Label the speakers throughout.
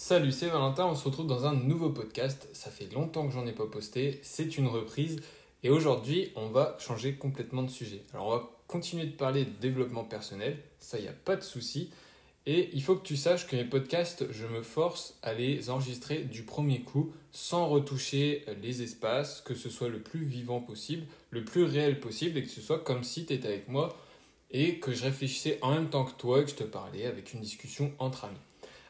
Speaker 1: Salut, c'est Valentin, on se retrouve dans un nouveau podcast. Ça fait longtemps que j'en ai pas posté, c'est une reprise. Et aujourd'hui, on va changer complètement de sujet. Alors, on va continuer de parler de développement personnel, ça, n'y a pas de souci. Et il faut que tu saches que mes podcasts, je me force à les enregistrer du premier coup, sans retoucher les espaces, que ce soit le plus vivant possible, le plus réel possible, et que ce soit comme si tu étais avec moi et que je réfléchissais en même temps que toi et que je te parlais avec une discussion entre amis.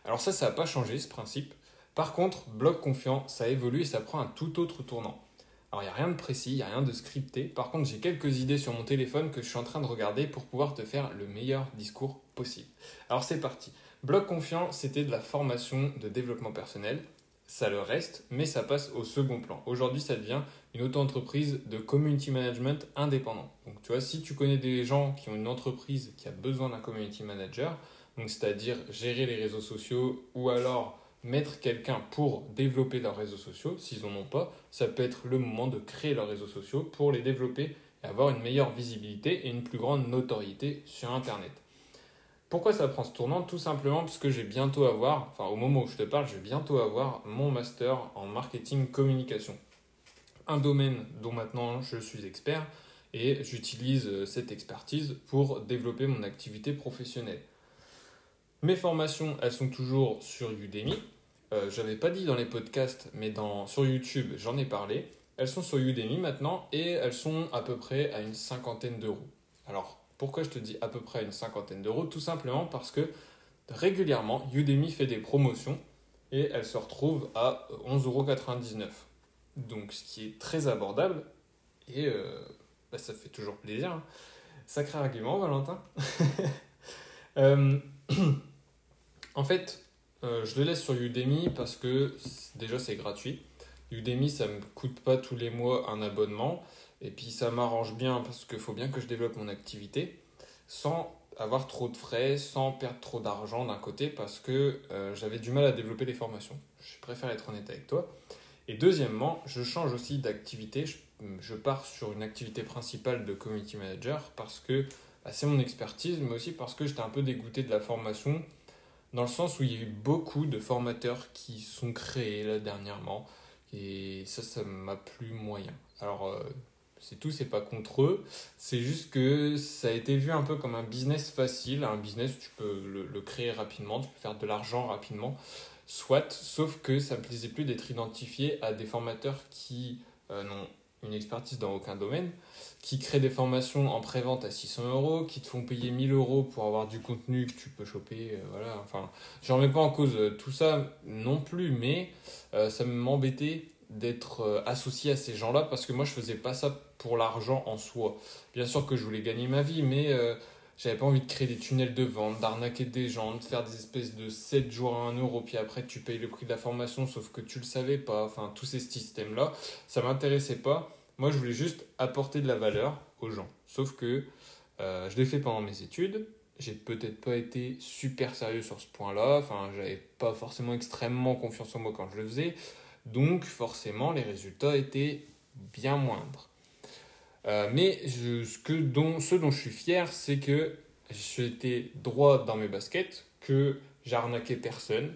Speaker 1: Alors ça, ça n'a pas changé ce principe. Par contre, Blog Confiant, ça évolue et ça prend un tout autre tournant. Alors il n'y a rien de précis, il n'y a rien de scripté. Par contre, j'ai quelques idées sur mon téléphone que je suis en train de regarder pour pouvoir te faire le meilleur discours possible. Alors c'est parti. Blog Confiant, c'était de la formation de développement personnel. Ça le reste, mais ça passe au second plan. Aujourd'hui, ça devient une auto-entreprise de community management indépendant. Donc tu vois, si tu connais des gens qui ont une entreprise qui a besoin d'un community manager, c'est-à-dire gérer les réseaux sociaux ou alors mettre quelqu'un pour développer leurs réseaux sociaux, s'ils n'en ont pas, ça peut être le moment de créer leurs réseaux sociaux pour les développer et avoir une meilleure visibilité et une plus grande notoriété sur Internet. Pourquoi ça prend ce tournant? Tout simplement parce que j'ai bientôt avoir, enfin au moment où je te parle, je vais bientôt avoir mon master en marketing communication. Un domaine dont maintenant je suis expert et j'utilise euh, cette expertise pour développer mon activité professionnelle. Mes formations, elles sont toujours sur Udemy. Euh, je n'avais pas dit dans les podcasts, mais sur YouTube, j'en ai parlé. Elles sont sur Udemy maintenant et elles sont à peu près à une cinquantaine d'euros. Alors, pourquoi je te dis à peu près à une cinquantaine d'euros? Tout simplement parce que régulièrement, Udemy fait des promotions et elles se retrouvent à 11,99 euros. Donc, ce qui est très abordable et euh, bah, ça fait toujours plaisir. Hein. Sacré argument, Valentin. euh, en fait, euh, je le laisse sur Udemy parce que déjà c'est gratuit. Udemy, ça me coûte pas tous les mois un abonnement. Et puis ça m'arrange bien parce qu'il faut bien que je développe mon activité sans avoir trop de frais, sans perdre trop d'argent d'un côté parce que euh, j'avais du mal à développer les formations. Je préfère être honnête avec toi. Et deuxièmement, je change aussi d'activité. Je, pars sur une activité principale de community manager parce que bah, c'est mon expertise, mais aussi parce que j'étais un peu dégoûté de la formation dans le sens où il y a eu beaucoup de formateurs qui sont créés là dernièrement et ça ça m'a plu moyen. Alors euh, c'est tout c'est pas contre eux. C'est juste que ça a été vu un peu comme un business facile un business tu peux le, créer rapidement tu peux faire de l'argent rapidement soit sauf que ça me plaisait plus d'être identifié à des formateurs qui euh, n'ont une expertise dans aucun domaine, qui créent des formations en pré-vente à 600 euros, qui te font payer 1000 euros pour avoir du contenu que tu peux choper. Euh, voilà, enfin, je remets pas en cause euh, tout ça non plus, mais euh, ça m'embêtait d'être associé à ces gens-là parce que moi je faisais pas ça pour l'argent en soi. Bien sûr que je voulais gagner ma vie, mais j'avais pas envie de créer des tunnels de vente, d'arnaquer des gens, de faire des espèces de 7 jours à 1 euro, puis après tu payes le prix de la formation, sauf que tu le savais pas. Enfin, tous ces systèmes-là, ça m'intéressait pas. Moi, je voulais juste apporter de la valeur aux gens. Sauf que euh, je l'ai fait pendant mes études. J'ai peut-être pas été super sérieux sur ce point-là. Enfin, j'avais pas forcément extrêmement confiance en moi quand je le faisais. Donc, forcément, les résultats étaient bien moindres. Euh, mais ce, dont, ce dont je suis fier, c'est que j'étais droit dans mes baskets, que j'arnaquais personne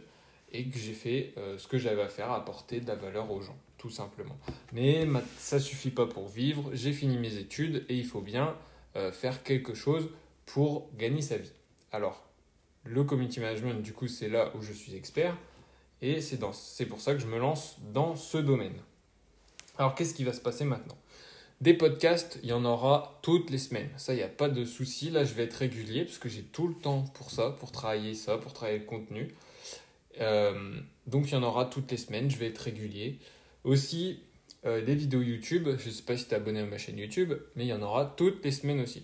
Speaker 1: et que j'ai fait euh, ce que j'avais à faire, apporter de la valeur aux gens, tout simplement. Mais ça suffit pas pour vivre, j'ai fini mes études et il faut bien euh, faire quelque chose pour gagner sa vie. Alors, le community management, du coup, c'est là où je suis expert et c'est pour ça que je me lance dans ce domaine. Alors, qu'est-ce qui va se passer maintenant? Des podcasts, il y en aura toutes les semaines. Ça, il n'y a pas de souci. Là, je vais être régulier parce que j'ai tout le temps pour ça, pour travailler ça, pour travailler le contenu. Euh, donc, il y en aura toutes les semaines. Je vais être régulier. Aussi, euh, des vidéos YouTube. Je ne sais pas si tu es abonné à ma chaîne YouTube, mais il y en aura toutes les semaines aussi.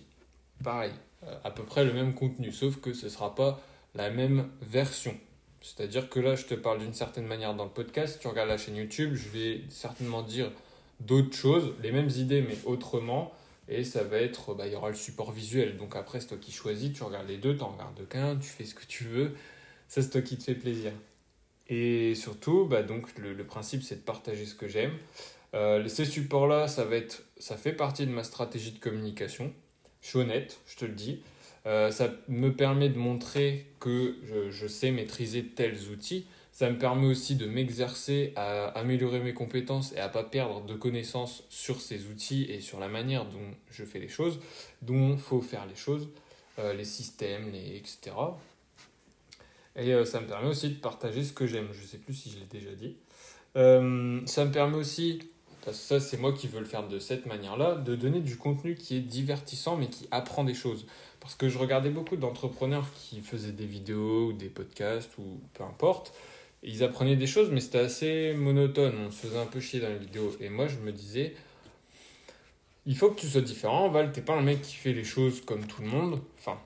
Speaker 1: Pareil, euh, à peu près le même contenu, sauf que ce ne sera pas la même version. C'est-à-dire que là, je te parle d'une certaine manière dans le podcast. Tu regardes la chaîne YouTube, je vais certainement dire d'autres choses, les mêmes idées mais autrement. Et ça va être, bah, il y aura le support visuel. Donc après, c'est toi qui choisis, tu regardes les deux, tu en regardes qu'un, tu fais ce que tu veux. C'est toi qui te fait plaisir. Et surtout, bah, donc, le, principe, c'est de partager ce que j'aime. Euh, ces supports-là, ça, va être, ça fait partie de ma stratégie de communication. Je suis honnête, je te le dis. Euh, ça me permet de montrer que je, sais maîtriser tels outils. Ça me permet aussi de m'exercer à améliorer mes compétences et à pas perdre de connaissances sur ces outils et sur la manière dont je fais les choses, dont faut faire les choses, euh, les systèmes, etc. Et euh, ça me permet aussi de partager ce que j'aime. Je ne sais plus si je l'ai déjà dit. ça me permet aussi parce que ça c'est moi qui veux le faire de cette manière-là, de donner du contenu qui est divertissant mais qui apprend des choses. Parce que je regardais beaucoup d'entrepreneurs qui faisaient des vidéos ou des podcasts ou peu importe, ils apprenaient des choses mais c'était assez monotone, on se faisait un peu chier dans les vidéos. Et moi je me disais, il faut que tu sois différent, Val, t'es pas un mec qui fait les choses comme tout le monde, enfin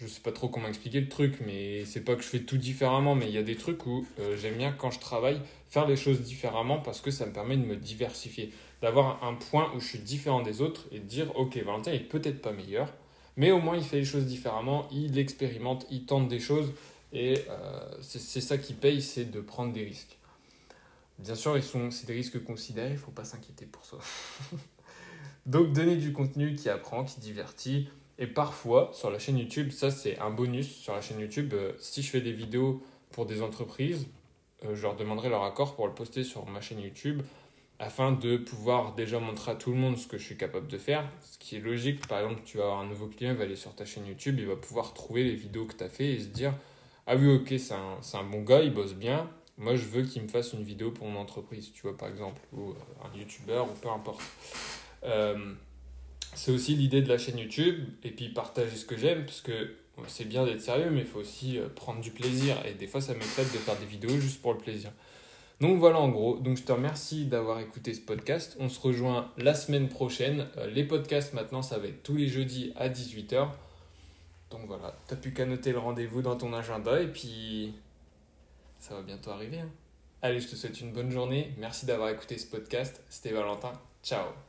Speaker 1: je sais pas trop comment expliquer le truc, mais c'est pas que je fais tout différemment, mais il y a des trucs où euh, j'aime bien quand je travaille faire les choses différemment parce que ça me permet de me diversifier, d'avoir un point où je suis différent des autres et de dire ok Valentin est peut-être pas meilleur, mais au moins il fait les choses différemment, il expérimente, il tente des choses et euh, c'est ça qui paye, c'est de prendre des risques. Bien sûr, c'est des risques considérés, il faut pas s'inquiéter pour ça. Donc donner du contenu qui apprend, qui divertit et parfois, sur la chaîne YouTube, ça c'est un bonus sur la chaîne YouTube, euh, si je fais des vidéos pour des entreprises, euh, je leur demanderai leur accord pour le poster sur ma chaîne YouTube afin de pouvoir déjà montrer à tout le monde ce que je suis capable de faire. Ce qui est logique, par exemple, tu vas avoir un nouveau client, il va aller sur ta chaîne YouTube, il va pouvoir trouver les vidéos que tu as fait et se dire Ah oui, ok, c'est un, un, bon gars, il bosse bien. Moi, je veux qu'il me fasse une vidéo pour mon entreprise, tu vois, par exemple, ou euh, un YouTuber, ou peu importe. C'est aussi l'idée de la chaîne YouTube et puis partager ce que j'aime parce que c'est bien d'être sérieux mais il faut aussi euh, prendre du plaisir et des fois ça m'éclate de faire des vidéos juste pour le plaisir. Donc voilà en gros, donc je te remercie d'avoir écouté ce podcast. On se rejoint la semaine prochaine. Euh, les podcasts maintenant ça va être tous les jeudis à 18h. Donc voilà, t'as plus qu'à noter le rendez-vous dans ton agenda et puis ça va bientôt arriver. Hein. Allez, je te souhaite une bonne journée. Merci d'avoir écouté ce podcast. C'était Valentin. Ciao